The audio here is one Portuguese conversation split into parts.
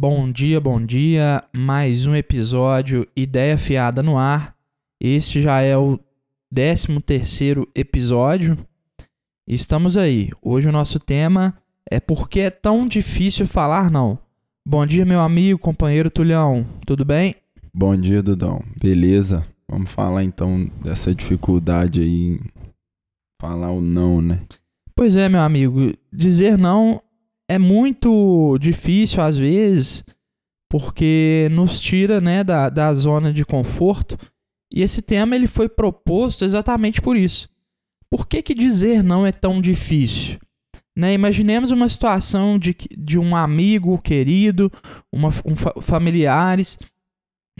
Bom dia, bom dia. Mais um episódio Ideia Fiada no ar. Este já é o 13 terceiro episódio. Estamos aí. Hoje o nosso tema é por que é tão difícil falar não. Bom dia, meu amigo, companheiro Tulhão. Tudo bem? Bom dia, Dudão. Beleza? Vamos falar então dessa dificuldade aí em falar o não, né? Pois é, meu amigo. Dizer não é muito difícil às vezes, porque nos tira né, da, da zona de conforto. E esse tema ele foi proposto exatamente por isso. Por que, que dizer não é tão difícil? Né? Imaginemos uma situação de, de um amigo querido, uma, um familiares,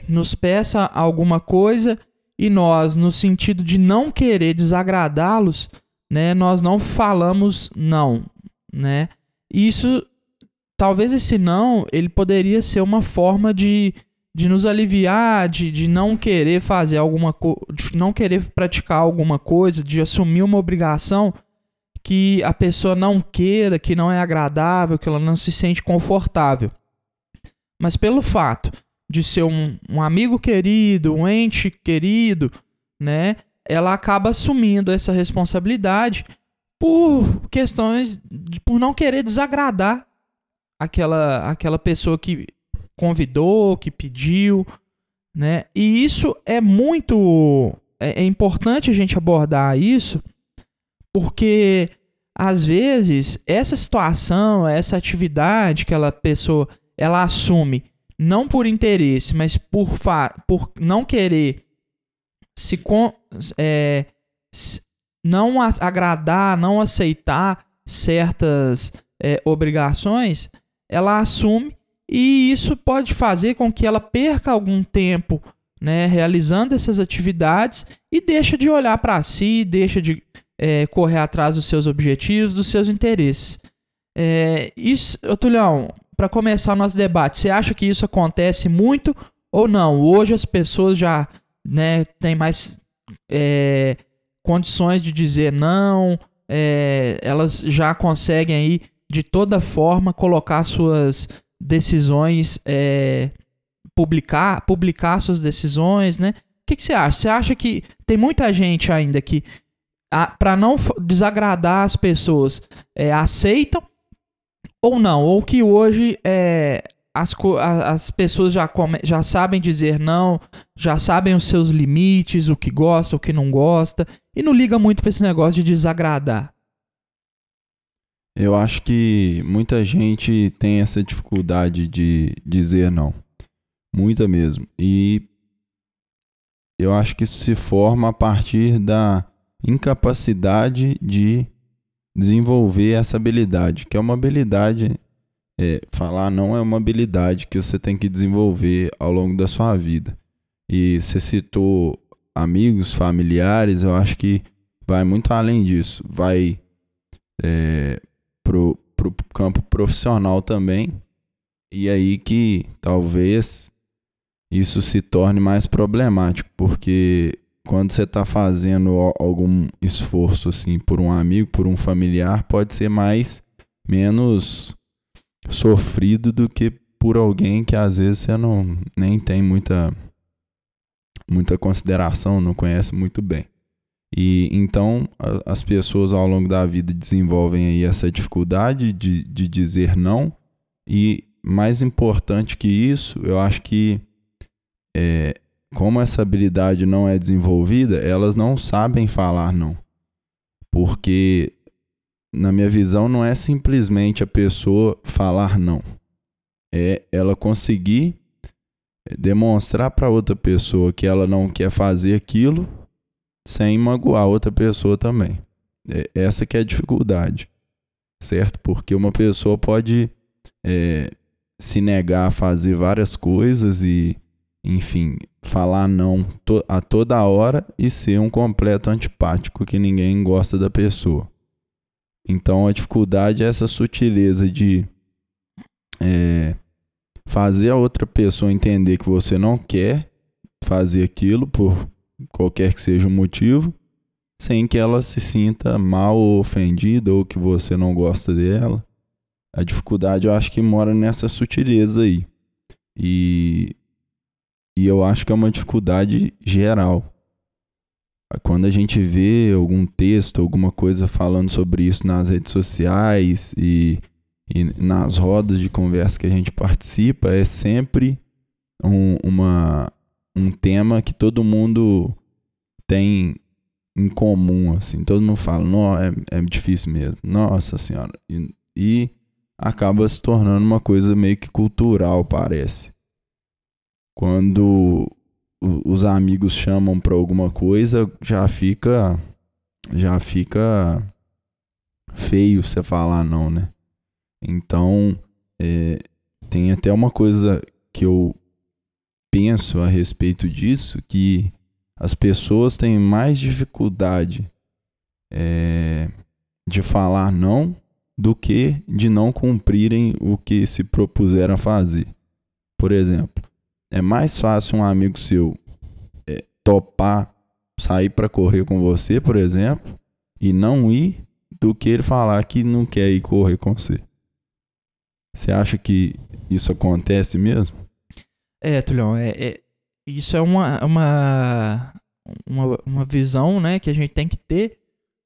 nos peça alguma coisa e nós, no sentido de não querer desagradá-los, né, nós não falamos não, né? Isso, talvez esse não, ele poderia ser uma forma de, de nos aliviar, de, de não querer fazer alguma coisa, de não querer praticar alguma coisa, de assumir uma obrigação que a pessoa não queira, que não é agradável, que ela não se sente confortável. Mas pelo fato de ser um, um amigo querido, um ente querido, né? Ela acaba assumindo essa responsabilidade por questões de, por não querer desagradar aquela aquela pessoa que convidou, que pediu, né? E isso é muito é, é importante a gente abordar isso, porque às vezes essa situação, essa atividade que aquela pessoa ela assume não por interesse, mas por, por não querer se, é, não agradar, não aceitar certas é, obrigações, ela assume e isso pode fazer com que ela perca algum tempo né, realizando essas atividades e deixa de olhar para si, deixa de é, correr atrás dos seus objetivos, dos seus interesses. É, isso, Tulhão, para começar o nosso debate, você acha que isso acontece muito ou não? Hoje as pessoas já né, têm mais é, condições de dizer não, é, elas já conseguem aí de toda forma colocar suas decisões, é, publicar, publicar suas decisões, né? O que, que, você acha? Você acha que tem muita gente ainda que, para não desagradar as pessoas, é, aceitam ou não? Ou que hoje é, as, as pessoas já, come, já sabem dizer não, já sabem os seus limites, o que gosta, o que não gosta, e não liga muito para esse negócio de desagradar. Eu acho que muita gente tem essa dificuldade de dizer não. Muita mesmo. E eu acho que isso se forma a partir da incapacidade de desenvolver essa habilidade, que é uma habilidade é, falar não é uma habilidade que você tem que desenvolver ao longo da sua vida. E você citou amigos, familiares, eu acho que vai muito além disso. Vai é, pro, pro campo profissional também. E aí que talvez isso se torne mais problemático, porque quando você está fazendo algum esforço assim por um amigo, por um familiar, pode ser mais menos sofrido do que por alguém que às vezes você não nem tem muita muita consideração, não conhece muito bem. E então a, as pessoas ao longo da vida desenvolvem aí essa dificuldade de, de dizer não e mais importante que isso, eu acho que é, como essa habilidade não é desenvolvida, elas não sabem falar não. Porque na minha visão, não é simplesmente a pessoa falar não. É ela conseguir demonstrar para outra pessoa que ela não quer fazer aquilo sem magoar outra pessoa também. É essa que é a dificuldade, certo? Porque uma pessoa pode é, se negar a fazer várias coisas e, enfim, falar não to a toda hora e ser um completo antipático que ninguém gosta da pessoa. Então a dificuldade é essa sutileza de é, fazer a outra pessoa entender que você não quer fazer aquilo por qualquer que seja o motivo, sem que ela se sinta mal ou ofendida ou que você não gosta dela. A dificuldade eu acho que mora nessa sutileza aí. E, e eu acho que é uma dificuldade geral. Quando a gente vê algum texto, alguma coisa falando sobre isso nas redes sociais e, e nas rodas de conversa que a gente participa, é sempre um, uma, um tema que todo mundo tem em comum, assim. Todo mundo fala, não, é, é difícil mesmo. Nossa senhora. E, e acaba se tornando uma coisa meio que cultural, parece. Quando os amigos chamam para alguma coisa, já fica já fica feio você falar não, né? Então, é, tem até uma coisa que eu penso a respeito disso, que as pessoas têm mais dificuldade é, de falar não do que de não cumprirem o que se propuseram a fazer. Por exemplo, é mais fácil um amigo seu é, topar sair para correr com você, por exemplo, e não ir, do que ele falar que não quer ir correr com você. Você acha que isso acontece mesmo? É, Tulhão, é, é, isso é uma, uma, uma, uma visão né, que a gente tem que ter.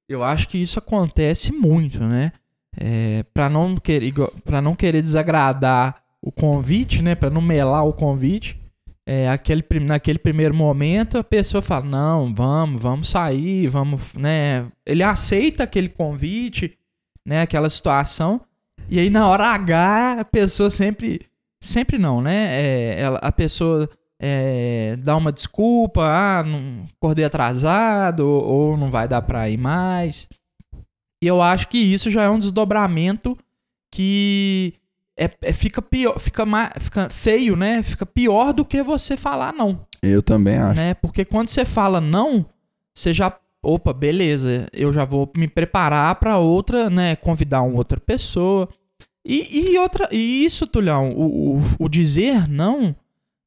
Eu acho que isso acontece muito, né? É, para não querer para não querer desagradar o convite, né, para não melar o convite, é, aquele, naquele primeiro momento a pessoa fala: "Não, vamos, vamos sair, vamos", né? Ele aceita aquele convite, né, aquela situação. E aí na hora H a pessoa sempre sempre não, né? É, ela, a pessoa é, dá uma desculpa, ah, não, acordei atrasado, ou, ou não vai dar para ir mais. E eu acho que isso já é um desdobramento que é, é, fica pior, fica, mais, fica feio, né? Fica pior do que você falar não. Eu também acho. Né? Porque quando você fala não, você já, opa, beleza, eu já vou me preparar para outra, né? Convidar uma outra pessoa. E, e outra, e isso, Tulhão, o, o, o dizer não,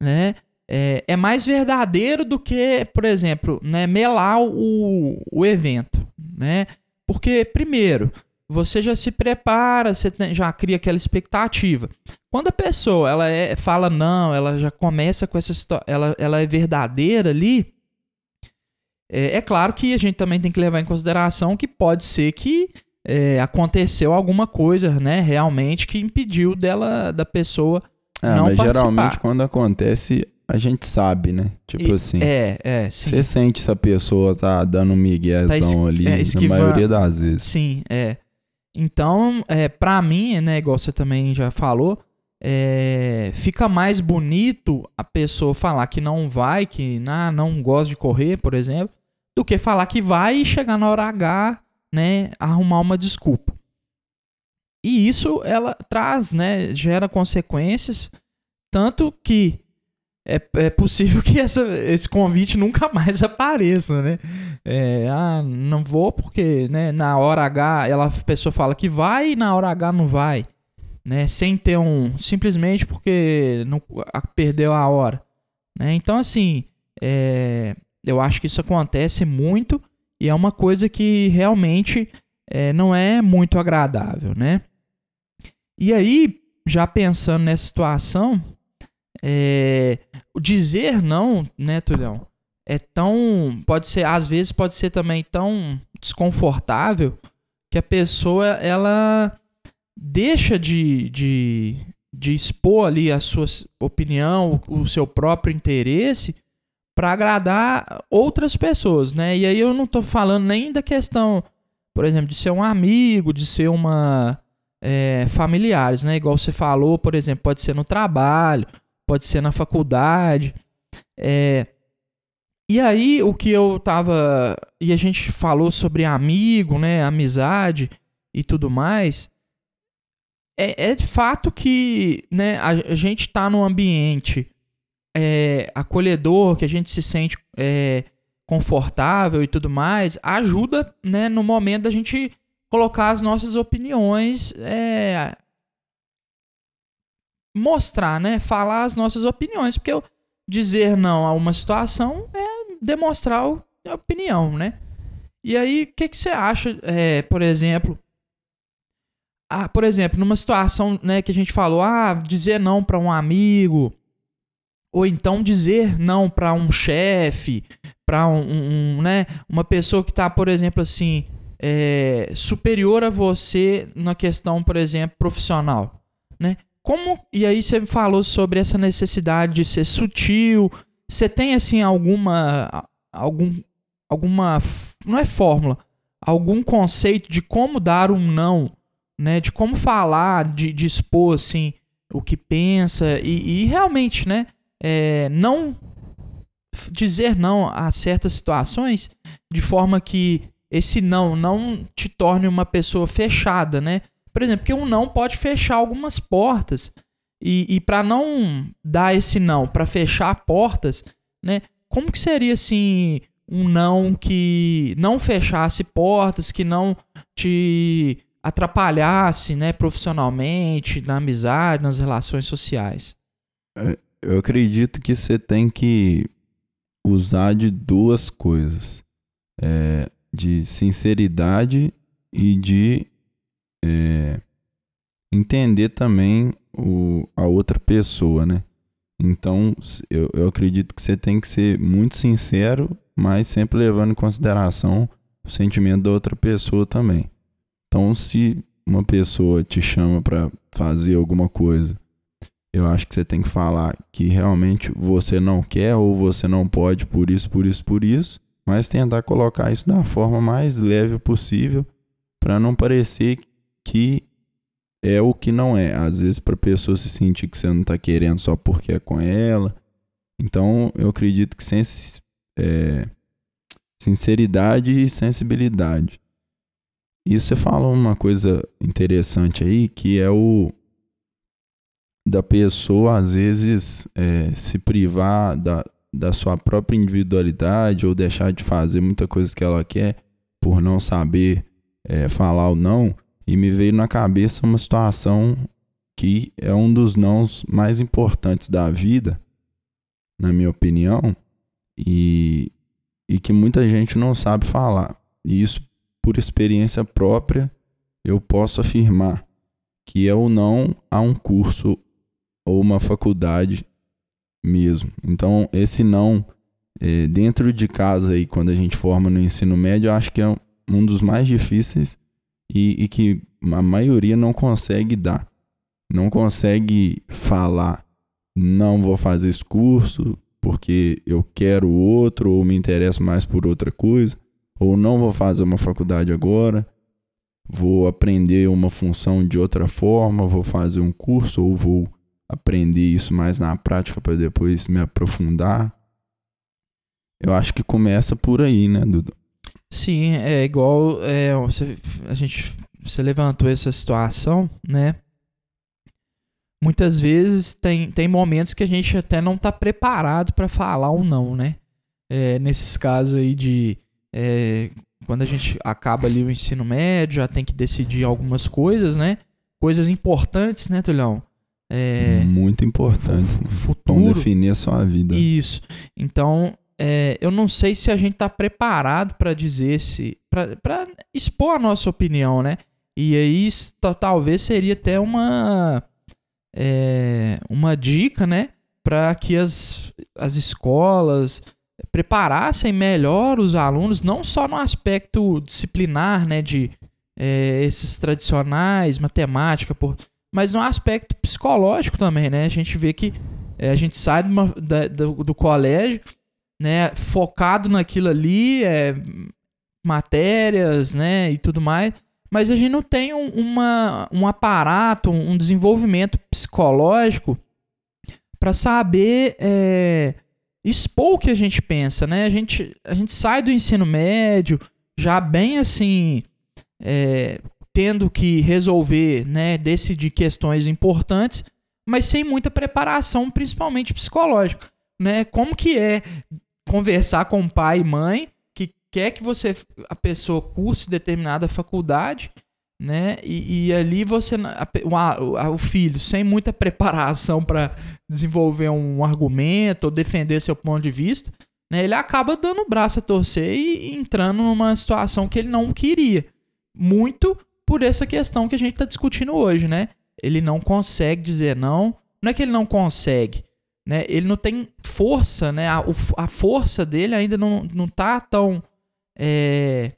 né? É, é, mais verdadeiro do que, por exemplo, né, melar o, o evento, né? Porque, primeiro, você já se prepara, você já cria aquela expectativa. Quando a pessoa ela é, fala não, ela já começa com essa história, ela, ela é verdadeira ali. É, é, claro que a gente também tem que levar em consideração que pode ser que é, aconteceu alguma coisa, né, realmente que impediu dela da pessoa é, não mas participar. geralmente quando acontece a gente sabe, né? Tipo e, assim. É, é, sim. Você sente se a pessoa tá dando um miguezão tá ali, é, na maioria das vezes. Sim, é. Então, é, para mim, né, igual você também já falou, é, fica mais bonito a pessoa falar que não vai, que ah, não gosta de correr, por exemplo, do que falar que vai e chegar na hora H, né, arrumar uma desculpa. E isso ela traz, né, gera consequências, tanto que é, é possível que essa, esse convite nunca mais apareça, né? É, ah, não vou porque, né, na hora H ela, a pessoa fala que vai e na hora H não vai, né? Sem ter um, simplesmente porque não perdeu a hora, né? Então assim, é, eu acho que isso acontece muito e é uma coisa que realmente é, não é muito agradável, né? E aí, já pensando nessa situação, é, dizer não, né, Tulhão, é tão. Pode ser, às vezes, pode ser também tão desconfortável que a pessoa ela deixa de, de, de expor ali a sua opinião, o seu próprio interesse para agradar outras pessoas, né? E aí eu não estou falando nem da questão, por exemplo, de ser um amigo, de ser uma é, familiares, né? Igual você falou, por exemplo, pode ser no trabalho, pode ser na faculdade. É, e aí, o que eu tava. E a gente falou sobre amigo, né? Amizade e tudo mais. É, é de fato que né, a, a gente tá num ambiente é, acolhedor, que a gente se sente é, confortável e tudo mais, ajuda né, no momento da gente colocar as nossas opiniões é, mostrar, né? Falar as nossas opiniões, porque eu dizer não a uma situação é demonstrar a opinião, né? E aí, o que, que você acha, é, por exemplo, ah, por exemplo, numa situação né, que a gente falou, ah, dizer não para um amigo, ou então dizer não para um chefe, para um, um, né, uma pessoa que está, por exemplo, assim, é, superior a você na questão, por exemplo, profissional, né? Como e aí você falou sobre essa necessidade de ser sutil. Você tem assim alguma algum alguma não é fórmula, algum conceito de como dar um não, né? De como falar, de, de expor assim o que pensa e, e realmente, né? É, não dizer não a certas situações de forma que esse não não te torne uma pessoa fechada, né? Por exemplo, porque um não pode fechar algumas portas. E, e para não dar esse não, para fechar portas, né? Como que seria assim um não que não fechasse portas, que não te atrapalhasse, né, profissionalmente, na amizade, nas relações sociais? Eu acredito que você tem que usar de duas coisas: é, de sinceridade e de é, entender também o, a outra pessoa, né? Então, eu, eu acredito que você tem que ser muito sincero, mas sempre levando em consideração o sentimento da outra pessoa também. Então, se uma pessoa te chama para fazer alguma coisa, eu acho que você tem que falar que realmente você não quer ou você não pode por isso, por isso, por isso, mas tentar colocar isso da forma mais leve possível para não parecer que é o que não é. Às vezes, para a pessoa se sentir que você não está querendo só porque é com ela. Então, eu acredito que sem é, sinceridade e sensibilidade. E você fala uma coisa interessante aí, que é o da pessoa, às vezes, é, se privar da, da sua própria individualidade ou deixar de fazer muita coisa que ela quer por não saber é, falar ou não. E me veio na cabeça uma situação que é um dos nãos mais importantes da vida, na minha opinião, e, e que muita gente não sabe falar. E isso, por experiência própria, eu posso afirmar que é o não a um curso ou uma faculdade mesmo. Então, esse não é, dentro de casa aí, quando a gente forma no ensino médio, eu acho que é um dos mais difíceis e, e que a maioria não consegue dar. Não consegue falar, não vou fazer esse curso porque eu quero outro ou me interesso mais por outra coisa, ou não vou fazer uma faculdade agora, vou aprender uma função de outra forma, vou fazer um curso ou vou aprender isso mais na prática para depois me aprofundar. Eu acho que começa por aí, né, Dudu? Sim, é igual é, você, a gente você levantou essa situação, né? Muitas vezes tem, tem momentos que a gente até não está preparado para falar ou não, né? É, nesses casos aí de é, quando a gente acaba ali o ensino médio, já tem que decidir algumas coisas, né? Coisas importantes, né, Tulhão? É, Muito importantes, né? Futuro. Vão definir a sua vida. Isso. Então, é, eu não sei se a gente está preparado para dizer se. para expor a nossa opinião, né? E aí talvez seria até uma. É, uma dica, né? Para que as, as escolas preparassem melhor os alunos, não só no aspecto disciplinar, né? De é, esses tradicionais, matemática, por, mas no aspecto psicológico também, né? A gente vê que é, a gente sai uma, da, do, do colégio né, focado naquilo ali, é, matérias, né, e tudo mais, mas a gente não tem um, uma, um aparato, um desenvolvimento psicológico para saber é, expor o que a gente pensa, né? A gente, a gente sai do ensino médio já bem assim, é, tendo que resolver, né, decidir questões importantes, mas sem muita preparação, principalmente psicológica, né? Como que é conversar com pai e mãe que quer que você a pessoa curse determinada faculdade, né? E, e ali você a, o, filho sem muita preparação para desenvolver um argumento ou defender seu ponto de vista, né? Ele acaba dando o braço a torcer e entrando numa situação que ele não queria. Muito por essa questão que a gente está discutindo hoje, né? Ele não consegue dizer não. Não é que ele não consegue, né? Ele não tem força, né? A, a força dele ainda não, não tá tão é,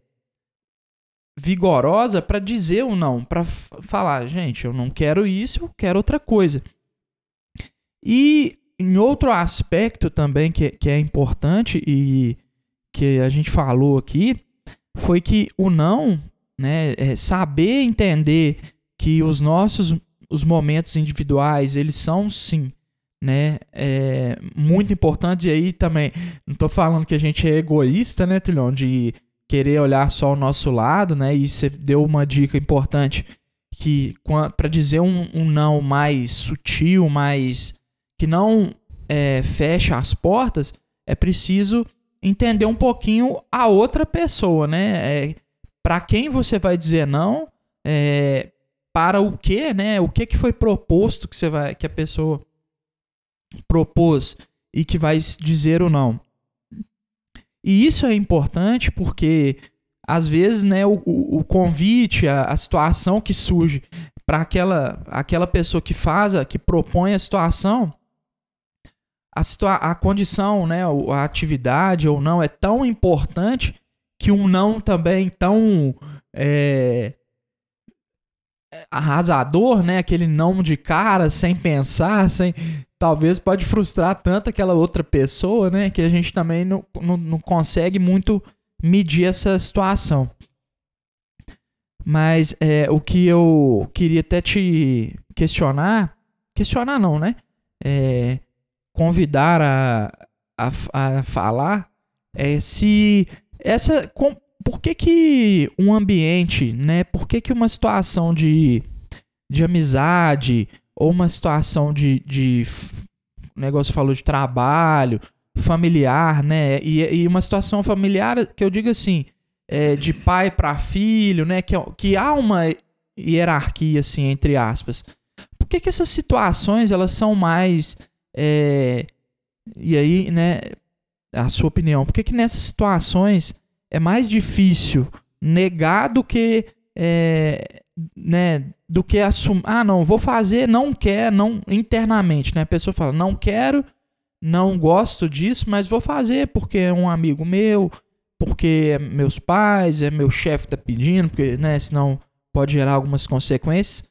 vigorosa para dizer o não, para falar, gente, eu não quero isso, eu quero outra coisa. E em outro aspecto também que, que é importante e que a gente falou aqui, foi que o não, né, é saber entender que os nossos os momentos individuais, eles são sim, né, é, muito importantes e aí também, não estou falando que a gente é egoísta, né, Trilhão, de querer olhar só o nosso lado, né, e você deu uma dica importante que para dizer um, um, não mais sutil, mais que não é, fecha as portas, é preciso entender um pouquinho a outra pessoa, né? É, para quem você vai dizer não, é, para o que, né? O que, que foi proposto que você vai, que a pessoa propôs e que vai dizer ou não. E isso é importante porque às vezes, né, o, o convite, a, a situação que surge para aquela, aquela pessoa que faz, que propõe a situação, a, a condição, né, a atividade ou não é tão importante que um não também tão é, arrasador, né, aquele não de cara, sem pensar, sem talvez pode frustrar tanto aquela outra pessoa, né, que a gente também não, não, não consegue muito medir essa situação. Mas é, o que eu queria até te questionar, questionar não, né? É, convidar a, a, a falar é se essa com, por que, que um ambiente, né? Por que, que uma situação de, de amizade ou uma situação de, de o negócio falou de trabalho, familiar, né? E, e uma situação familiar que eu digo assim, é, de pai para filho, né? Que, que há uma hierarquia, assim, entre aspas. Por que, que essas situações elas são mais é, e aí, né, a sua opinião, por que, que nessas situações é mais difícil negar do que, é, né, do que assumir, ah, não, vou fazer, não quer, não, internamente, né, a pessoa fala, não quero, não gosto disso, mas vou fazer porque é um amigo meu, porque é meus pais, é meu chefe tá pedindo, porque, né, senão pode gerar algumas consequências.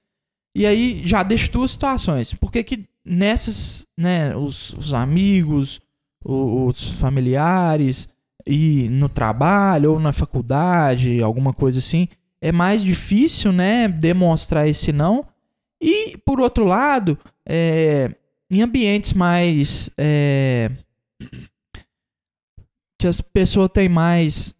E aí já deixo duas situações. Por que, que nessas, né, os, os amigos, os, familiares e no trabalho ou na faculdade, alguma coisa assim, é mais difícil, né, demonstrar esse não. E por outro lado, é, em ambientes mais é, que as pessoas têm mais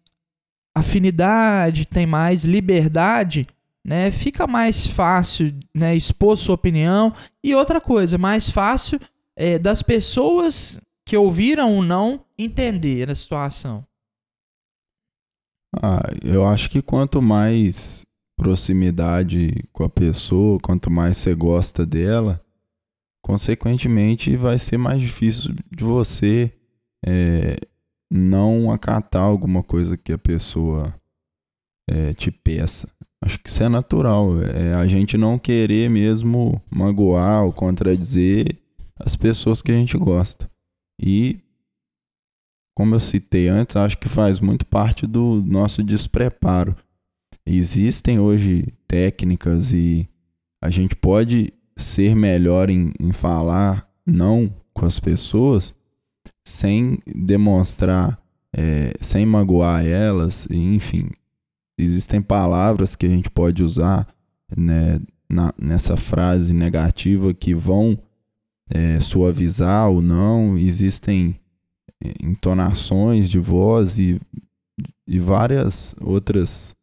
afinidade, têm mais liberdade, né, fica mais fácil né, expor sua opinião. E outra coisa, mais fácil é, das pessoas que ouviram ou não entender a situação. Ah, eu acho que quanto mais proximidade com a pessoa, quanto mais você gosta dela, consequentemente vai ser mais difícil de você é, não acatar alguma coisa que a pessoa é, te peça. Acho que isso é natural. É a gente não querer mesmo magoar ou contradizer as pessoas que a gente gosta. E, como eu citei antes, acho que faz muito parte do nosso despreparo. Existem hoje técnicas e a gente pode ser melhor em, em falar não com as pessoas sem demonstrar, é, sem magoar elas, enfim, existem palavras que a gente pode usar né, na, nessa frase negativa que vão é, suavizar ou não. Existem é, entonações de voz e, e várias outras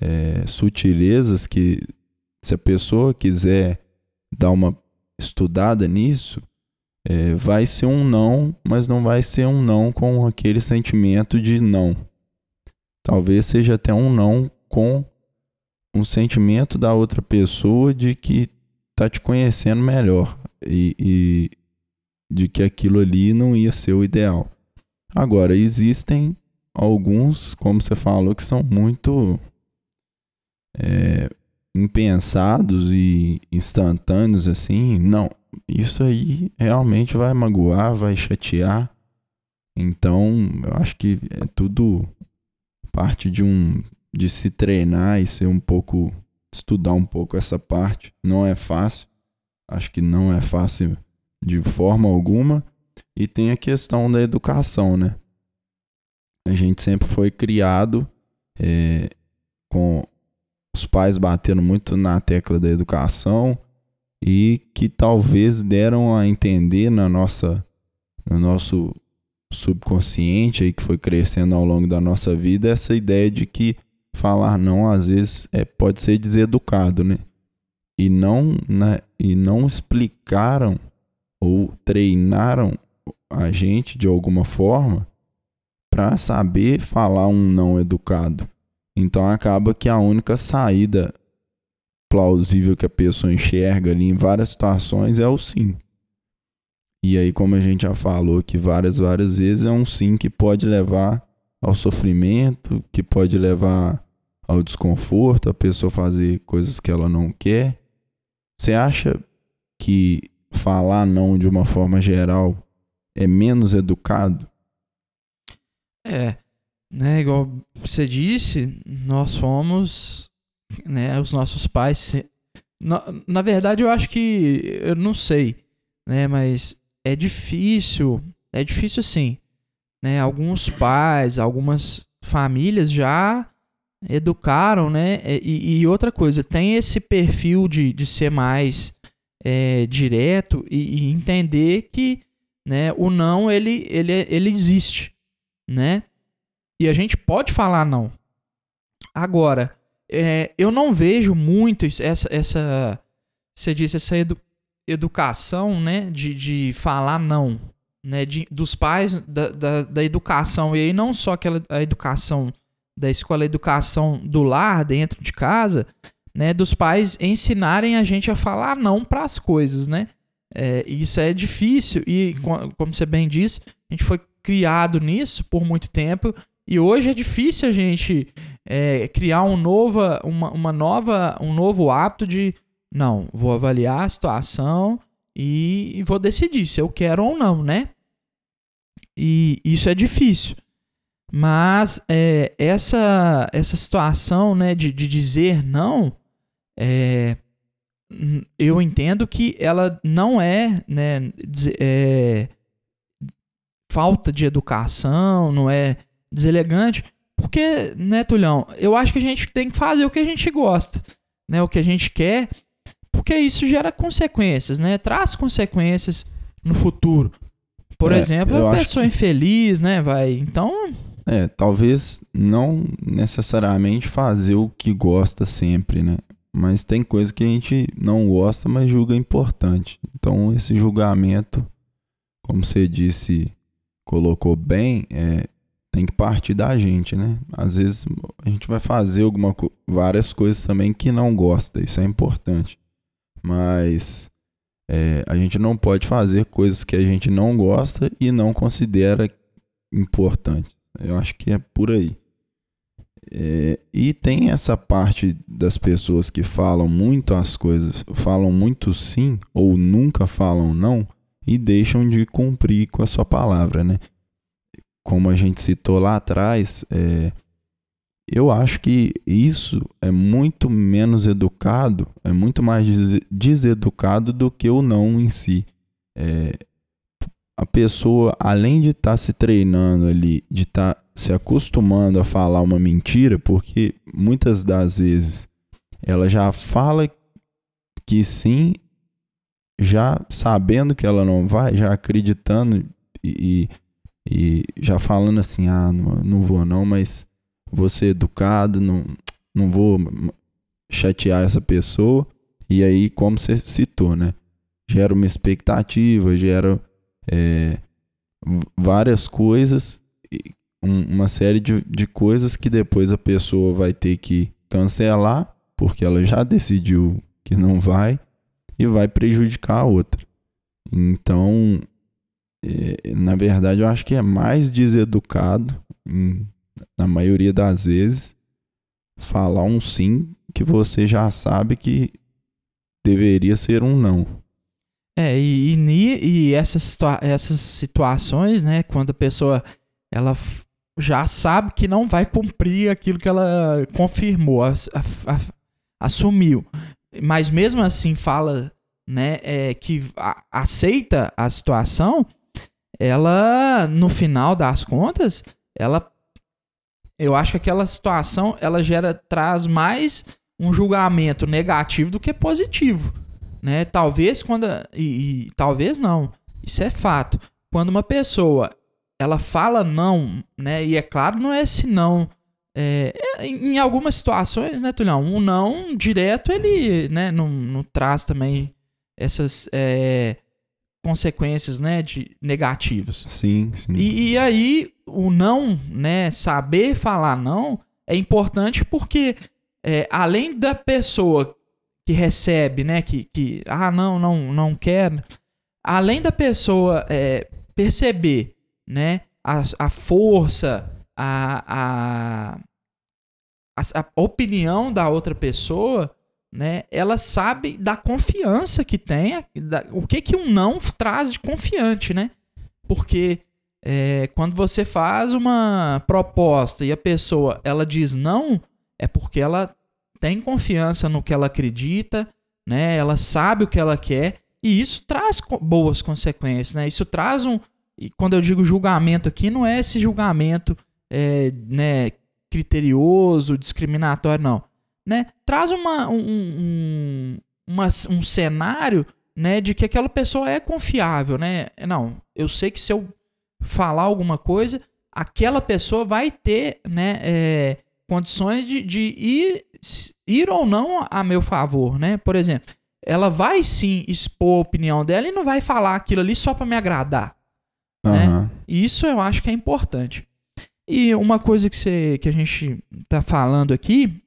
é, sutilezas que, se a pessoa quiser dar uma estudada nisso, é, vai ser um não, mas não vai ser um não com aquele sentimento de não. Talvez seja até um não com um sentimento da outra pessoa de que tá te conhecendo melhor e, e de que aquilo ali não ia ser o ideal. Agora, existem alguns, como você falou, que são muito é, impensados e instantâneos assim, não, isso aí realmente vai magoar, vai chatear. Então, eu acho que é tudo parte de um de se treinar e ser um pouco estudar um pouco essa parte. Não é fácil. Acho que não é fácil de forma alguma. E tem a questão da educação, né? A gente sempre foi criado é, com os pais batendo muito na tecla da educação e que talvez deram a entender na nossa no nosso subconsciente aí que foi crescendo ao longo da nossa vida essa ideia de que falar não às vezes é, pode ser deseducado, né? E não, né, e não explicaram ou treinaram a gente de alguma forma para saber falar um não educado. Então acaba que a única saída plausível que a pessoa enxerga ali em várias situações é o sim. E aí, como a gente já falou que várias, várias vezes, é um sim que pode levar ao sofrimento, que pode levar ao desconforto, a pessoa fazer coisas que ela não quer. Você acha que falar não de uma forma geral é menos educado? É, né, igual você disse, nós fomos, né, os nossos pais. Na, na verdade, eu acho que eu não sei, né, mas é difícil, é difícil sim, né? Alguns pais, algumas famílias já educaram, né? E, e outra coisa, tem esse perfil de, de ser mais é, direto e, e, entender que né, o não ele, ele, ele existe, né? E a gente pode falar não. Agora, é, eu não vejo muito essa, essa você disse, essa edu, educação, né, de, de falar não, né, de, dos pais da, da, da educação, e aí não só aquela a educação da escola, educação do lar, dentro de casa, né, dos pais ensinarem a gente a falar não para as coisas, né, é, isso é difícil e, como você bem disse, a gente foi criado nisso por muito tempo e hoje é difícil a gente é, criar um nova, uma, uma nova, um novo hábito de não, vou avaliar a situação e vou decidir se eu quero ou não, né? E isso é difícil. Mas é, essa, essa situação né, de, de dizer não, é, eu entendo que ela não é, né, é falta de educação, não é deselegante, porque, né, Tulhão, eu acho que a gente tem que fazer o que a gente gosta, né, o que a gente quer, porque isso gera consequências, né? Traz consequências no futuro. Por é, exemplo, a pessoa que... infeliz, né, vai. Então, é, talvez não necessariamente fazer o que gosta sempre, né? Mas tem coisa que a gente não gosta, mas julga importante. Então, esse julgamento, como você disse, colocou bem, é, tem que partir da gente, né? Às vezes a gente vai fazer alguma, várias coisas também que não gosta, isso é importante mas é, a gente não pode fazer coisas que a gente não gosta e não considera importantes. Eu acho que é por aí. É, e tem essa parte das pessoas que falam muito as coisas, falam muito sim ou nunca falam não e deixam de cumprir com a sua palavra, né? Como a gente citou lá atrás, é, eu acho que isso é muito menos educado, é muito mais deseducado do que o não em si. É, a pessoa, além de estar tá se treinando ali, de estar tá se acostumando a falar uma mentira, porque muitas das vezes ela já fala que sim, já sabendo que ela não vai, já acreditando e, e já falando assim: ah, não, não vou não, mas vou ser educado, não, não vou chatear essa pessoa. E aí, como você citou, né? Gera uma expectativa, gera é, várias coisas, uma série de, de coisas que depois a pessoa vai ter que cancelar, porque ela já decidiu que não vai, e vai prejudicar a outra. Então, é, na verdade, eu acho que é mais deseducado em na maioria das vezes, falar um sim que você já sabe que deveria ser um não. É, e, e, e essas, situa essas situações, né, quando a pessoa ela já sabe que não vai cumprir aquilo que ela confirmou, a, a, a, assumiu, mas mesmo assim fala, né, é, que aceita a situação, ela, no final das contas, ela, eu acho que aquela situação, ela gera, traz mais um julgamento negativo do que positivo, né? Talvez quando e, e, talvez não, isso é fato. Quando uma pessoa ela fala não, né? E é claro, não é esse não. É, é em algumas situações, né, Tulhão? Um não direto ele, né, não, não traz também essas é, consequências, né, de negativas. Sim, sim. E, e aí o não, né, saber falar não é importante porque é, além da pessoa que recebe, né, que, que ah, não, não, não quer, além da pessoa é, perceber, né, a, a força, a, a, a, opinião da outra pessoa, né, ela sabe da confiança que tem, da, o que que um não traz de confiante, né? Porque é, quando você faz uma proposta e a pessoa ela diz não, é porque ela tem confiança no que ela acredita, né? Ela sabe o que ela quer e isso traz boas consequências, né? Isso traz um e quando eu digo julgamento aqui não é esse julgamento é, né, criterioso, discriminatório, não, né? Traz uma, um, um, uma, um cenário né, de que aquela pessoa é confiável, né? Não, eu sei que se eu falar alguma coisa, aquela pessoa vai ter, né, é, condições de, de ir, ir ou não a meu favor, né? Por exemplo, ela vai sim expor a opinião dela e não vai falar aquilo ali só para me agradar. Uhum. Né? Isso eu acho que é importante. E uma coisa que, você, que a gente tá falando aqui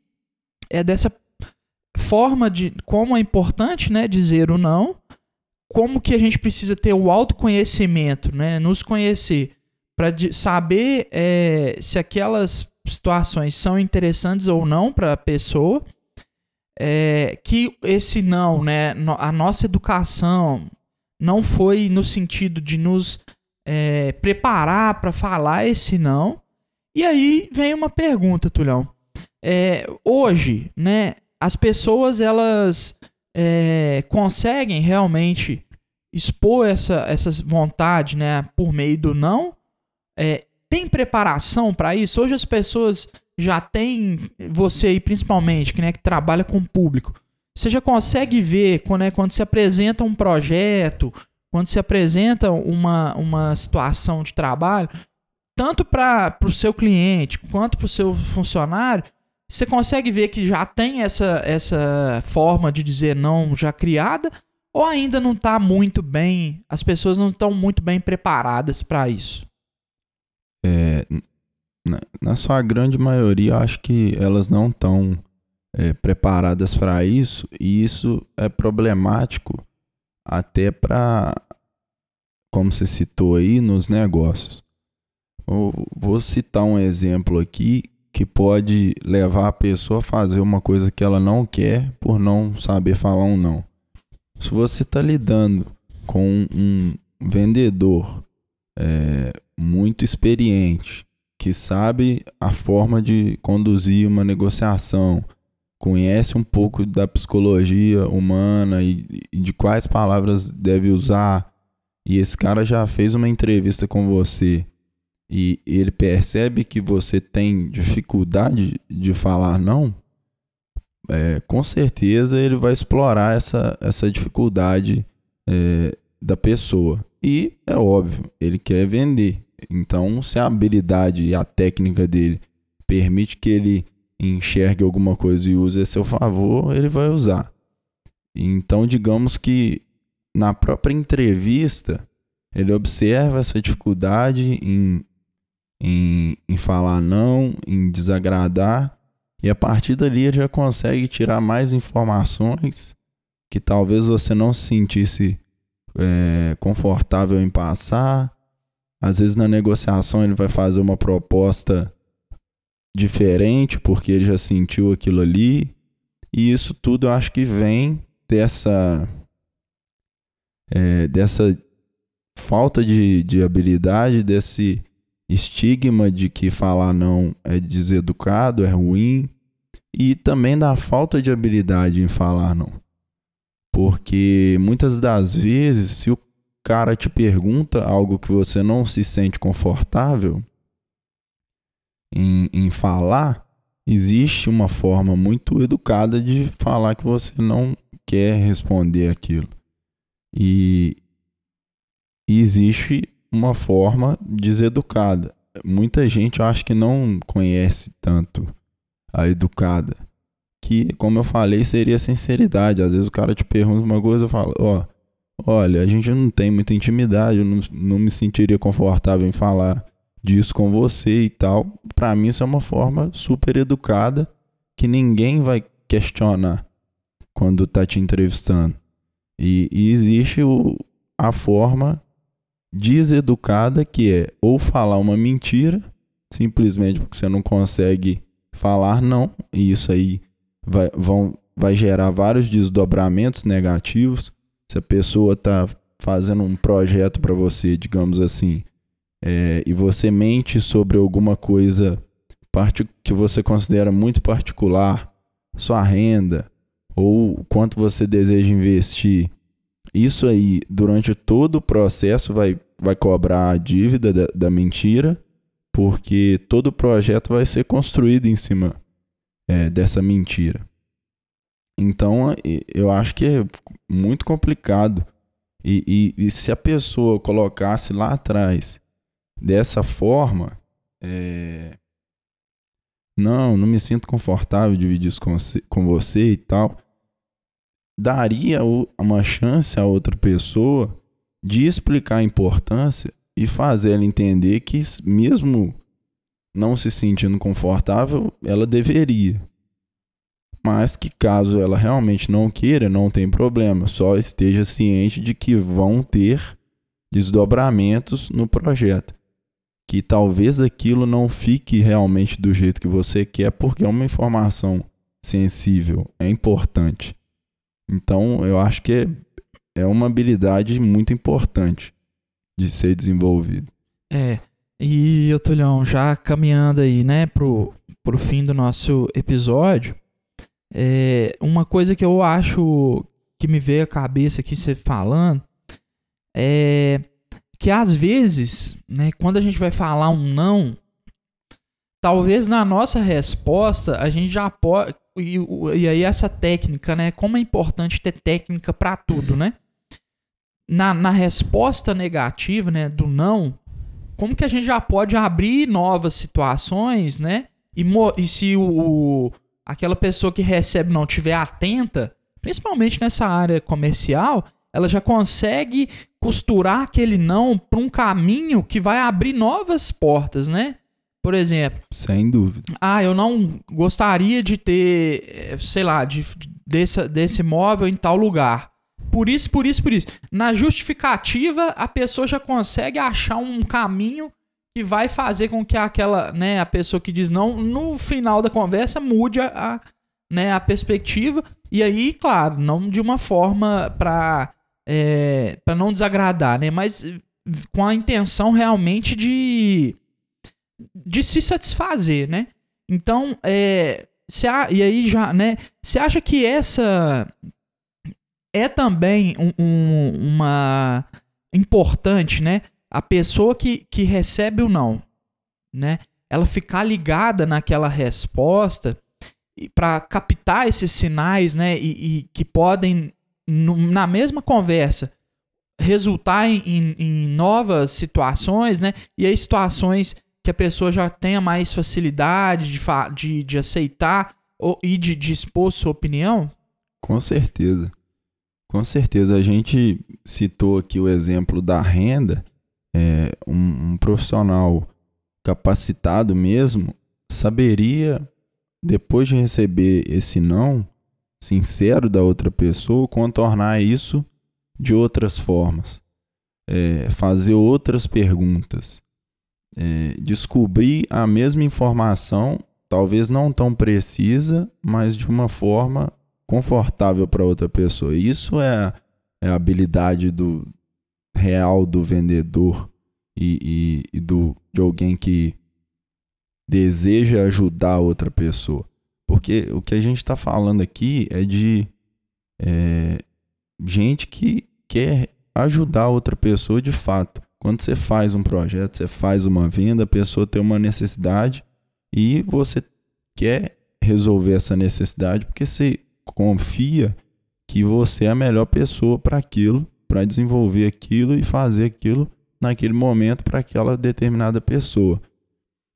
é dessa forma de como é importante né, dizer o não, como que a gente precisa ter o autoconhecimento, né, nos conhecer, para saber é, se aquelas situações são interessantes ou não para a pessoa, é, que esse não, né, a nossa educação não foi no sentido de nos é, preparar para falar esse não. E aí vem uma pergunta, Tulhão. É, hoje, né, as pessoas elas é, conseguem realmente expor essa, essa vontade, né, por meio do não? Tem preparação para isso? Hoje as pessoas já têm, você aí principalmente, que, né, que trabalha com público, você já consegue ver quando, é, quando se apresenta um projeto, quando se apresenta uma, uma situação de trabalho, tanto para o seu cliente quanto para o seu funcionário, você consegue ver que já tem essa, essa forma de dizer não já criada, ou ainda não está muito bem, as pessoas não estão muito bem preparadas para isso? É, na, na, sua grande maioria, acho que elas não estão é, preparadas para isso, e isso é problemático até para, como você citou aí, nos negócios. Eu vou citar um exemplo aqui que pode levar a pessoa a fazer uma coisa que ela não quer por não saber falar um não. Se você está lidando com um vendedor é, muito experiente, que sabe a forma de conduzir uma negociação, conhece um pouco da psicologia humana e, e de quais palavras deve usar, e esse cara já fez uma entrevista com você e ele percebe que você tem dificuldade de falar não, é, com certeza ele vai explorar essa, essa dificuldade é, da pessoa. E é óbvio, ele quer vender. Então, se a habilidade e a técnica dele permite que ele enxergue alguma coisa e use a seu favor, ele vai usar. Então, digamos que na própria entrevista, ele observa essa dificuldade em, em, em falar não, em desagradar, e a partir dali ele já consegue tirar mais informações que talvez você não se sentisse é, confortável em passar. Às vezes na negociação ele vai fazer uma proposta diferente porque ele já sentiu aquilo ali. E isso tudo eu acho que vem dessa é, dessa falta de, de habilidade, desse estigma de que falar não é deseducado, é ruim, e também da falta de habilidade em falar não. Porque muitas das vezes, se o cara te pergunta algo que você não se sente confortável em, em falar, existe uma forma muito educada de falar que você não quer responder aquilo. E, e existe uma forma deseducada. Muita gente eu acho que não conhece tanto a educada. Que, como eu falei, seria sinceridade. Às vezes o cara te pergunta uma coisa, eu falo, ó, oh, olha, a gente não tem muita intimidade, eu não, não me sentiria confortável em falar disso com você e tal. Para mim isso é uma forma super educada que ninguém vai questionar quando tá te entrevistando. E, e existe o, a forma deseducada que é ou falar uma mentira, simplesmente porque você não consegue falar não, e isso aí vai, vão, vai gerar vários desdobramentos negativos se a pessoa está fazendo um projeto para você, digamos assim, é, e você mente sobre alguma coisa que você considera muito particular, sua renda, ou quanto você deseja investir, isso aí, durante todo o processo, vai, vai cobrar a dívida da, da mentira, porque todo o projeto vai ser construído em cima é, dessa mentira. Então, eu acho que é muito complicado. E, e, e se a pessoa colocasse lá atrás dessa forma, é... não, não me sinto confortável dividir isso com você, com você e tal, daria uma chance a outra pessoa de explicar a importância e fazer ela entender que, mesmo não se sentindo confortável, ela deveria mas que caso ela realmente não queira, não tem problema, só esteja ciente de que vão ter desdobramentos no projeto. Que talvez aquilo não fique realmente do jeito que você quer, porque é uma informação sensível, é importante. Então, eu acho que é, é uma habilidade muito importante de ser desenvolvido. É, e, Otulhão, já caminhando aí, né, pro, pro fim do nosso episódio, é, uma coisa que eu acho que me veio à cabeça aqui você falando é que às vezes, né, quando a gente vai falar um não, talvez na nossa resposta a gente já pode e, e aí essa técnica, né? Como é importante ter técnica para tudo, né? Na, na resposta negativa, né, do não, como que a gente já pode abrir novas situações, né? E, e se o, aquela pessoa que recebe não tiver atenta, principalmente nessa área comercial, ela já consegue costurar aquele não para um caminho que vai abrir novas portas, né? Por exemplo. Sem dúvida. Ah, eu não gostaria de ter, eh, sei lá, de, desse, desse móvel em tal lugar. Por isso, por isso, por isso. Na justificativa, a pessoa já consegue achar um caminho que vai fazer com que aquela, né, a pessoa que diz não, no final da conversa mude a, né, a perspectiva e aí, claro, não de uma forma para é, para não desagradar, né, mas com a intenção realmente de de se satisfazer, né? Então, é, se a, e aí já, né? Você acha que essa é também um, um, uma importante, né? A pessoa que, que recebe o não, né? Ela ficar ligada naquela resposta para captar esses sinais, né? E, e que podem, no, na mesma conversa, resultar em, em, em, novas situações, né? E aí situações que a pessoa já tenha mais facilidade de, de, de aceitar ou, e de, de expor sua opinião? Com certeza. Com certeza. A gente citou aqui o exemplo da renda é, um, um profissional capacitado mesmo saberia, depois de receber esse não sincero da outra pessoa, contornar isso de outras formas, é, fazer outras perguntas, é, descobrir a mesma informação, talvez não tão precisa, mas de uma forma confortável para outra pessoa. Isso é, é a habilidade do real do vendedor e, e, e do, de alguém que deseja ajudar outra pessoa. Porque o que a gente está falando aqui é de é, gente que quer ajudar outra pessoa de fato. Quando você faz um projeto, você faz uma venda, a pessoa tem uma necessidade e você quer resolver essa necessidade porque você confia que você é a melhor pessoa para aquilo, para desenvolver aquilo e fazer aquilo naquele momento para aquela determinada pessoa.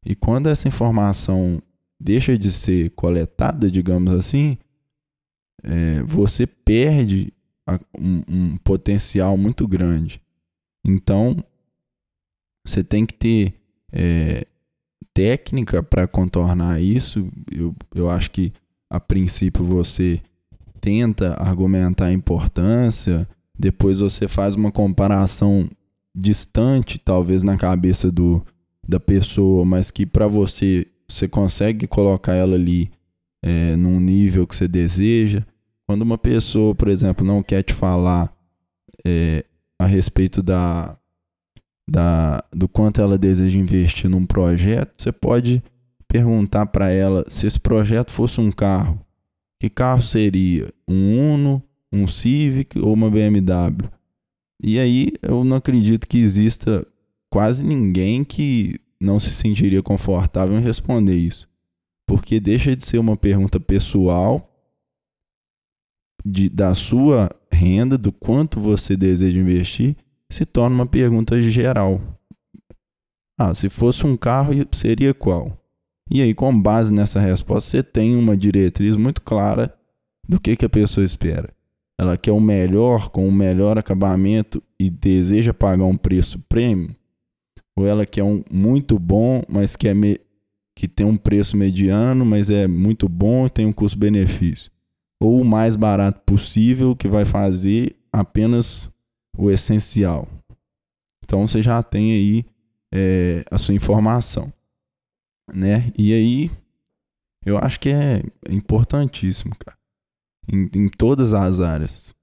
E quando essa informação deixa de ser coletada, digamos assim, é, você perde a, um, um potencial muito grande. Então, você tem que ter é, técnica para contornar isso. Eu, eu acho que, a princípio, você tenta argumentar a importância, depois você faz uma comparação distante, talvez na cabeça do, da pessoa, mas que para você você consegue colocar ela ali é, num nível que você deseja. Quando uma pessoa, por exemplo, não quer te falar é, a respeito da, da, do quanto ela deseja investir num projeto, você pode perguntar para ela se esse projeto fosse um carro, que carro seria? Um Uno, um Civic ou uma BMW? E aí eu não acredito que exista quase ninguém que não se sentiria confortável em responder isso. Porque deixa de ser uma pergunta pessoal de, da sua renda, do quanto você deseja investir, se torna uma pergunta geral. Ah, se fosse um carro, seria qual? E aí, com base nessa resposta, você tem uma diretriz muito clara do que, que a pessoa espera. Ela quer o melhor, com o melhor acabamento e deseja pagar um preço premium? Ou ela quer um muito bom, mas que, é me... que tem um preço mediano, mas é muito bom e tem um custo-benefício? Ou o mais barato possível, que vai fazer apenas o essencial. Então você já tem aí é, a sua informação, né? E aí eu acho que é importantíssimo, cara, em, em todas as áreas.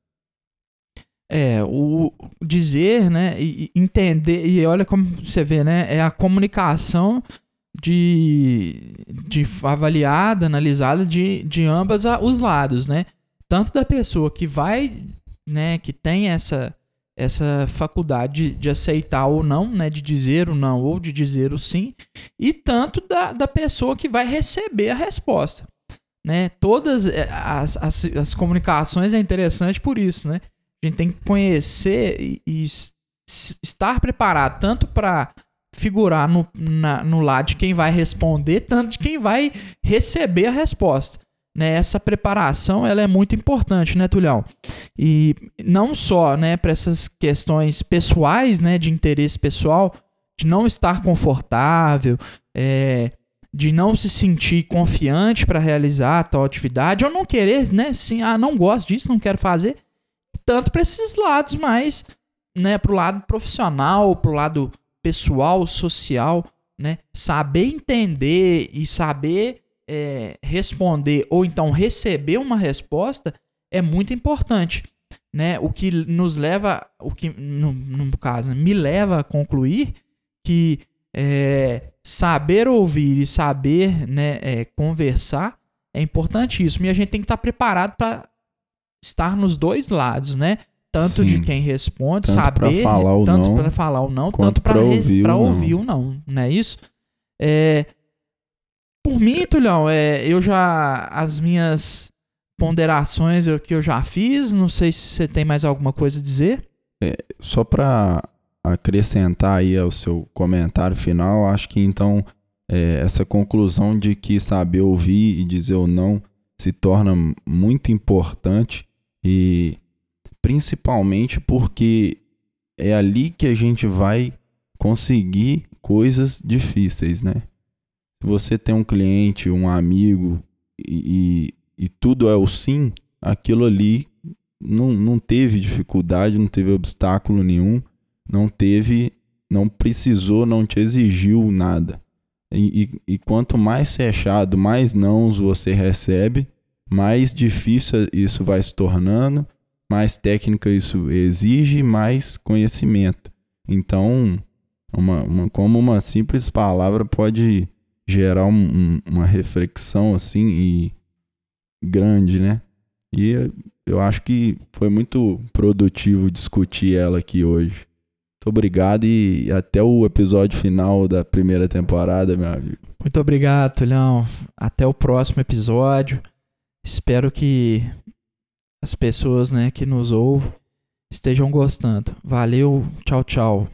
É, o dizer, né, e entender, e olha como você vê, né, é a comunicação de, de avaliada, analisada de, de ambas os lados, né? Tanto da pessoa que vai, né, que tem essa essa faculdade de, de aceitar ou não, né, de dizer o não ou de dizer o sim, e tanto da, da pessoa que vai receber a resposta. Né? Todas eh, as, as, as comunicações é interessante por isso, né? A gente tem que conhecer e, e estar preparado tanto para figurar no, na, no lado de quem vai responder, tanto de quem vai receber a resposta né, essa preparação ela é muito importante, né, Tulhão? E não só, né, para essas questões pessoais, né, de interesse pessoal, de não estar confortável, é, de não se sentir confiante para realizar tal atividade, ou não querer, né, sim, ah, não gosto disso, não quero fazer, tanto para esses lados mais, né, para o lado profissional, para o lado pessoal, social, né, saber entender e saber é, responder ou então receber uma resposta é muito importante. Né? O que nos leva, o que no, no caso me leva a concluir que é, saber ouvir e saber né, é, conversar é importantíssimo e a gente tem que estar preparado para estar nos dois lados, né? Tanto Sim. de quem responde, tanto saber, falar tanto para falar ou não, tanto para ouvir, ouvir ou não, não é isso? É, por mim, Tulhão, é, eu já. As minhas ponderações eu, que eu já fiz, não sei se você tem mais alguma coisa a dizer. É, só para acrescentar aí ao seu comentário final, acho que então é, essa conclusão de que saber ouvir e dizer o não se torna muito importante e principalmente porque é ali que a gente vai conseguir coisas difíceis, né? você tem um cliente, um amigo e, e, e tudo é o sim, aquilo ali não, não teve dificuldade, não teve obstáculo nenhum, não teve, não precisou, não te exigiu nada. E, e, e quanto mais fechado, mais nãos você recebe, mais difícil isso vai se tornando, mais técnica isso exige, mais conhecimento. Então, uma, uma, como uma simples palavra pode gerar um, um, uma reflexão assim e grande, né? E eu acho que foi muito produtivo discutir ela aqui hoje. Muito obrigado e até o episódio final da primeira temporada, meu amigo. Muito obrigado, Tulhão. Até o próximo episódio. Espero que as pessoas né, que nos ouvem estejam gostando. Valeu, tchau, tchau.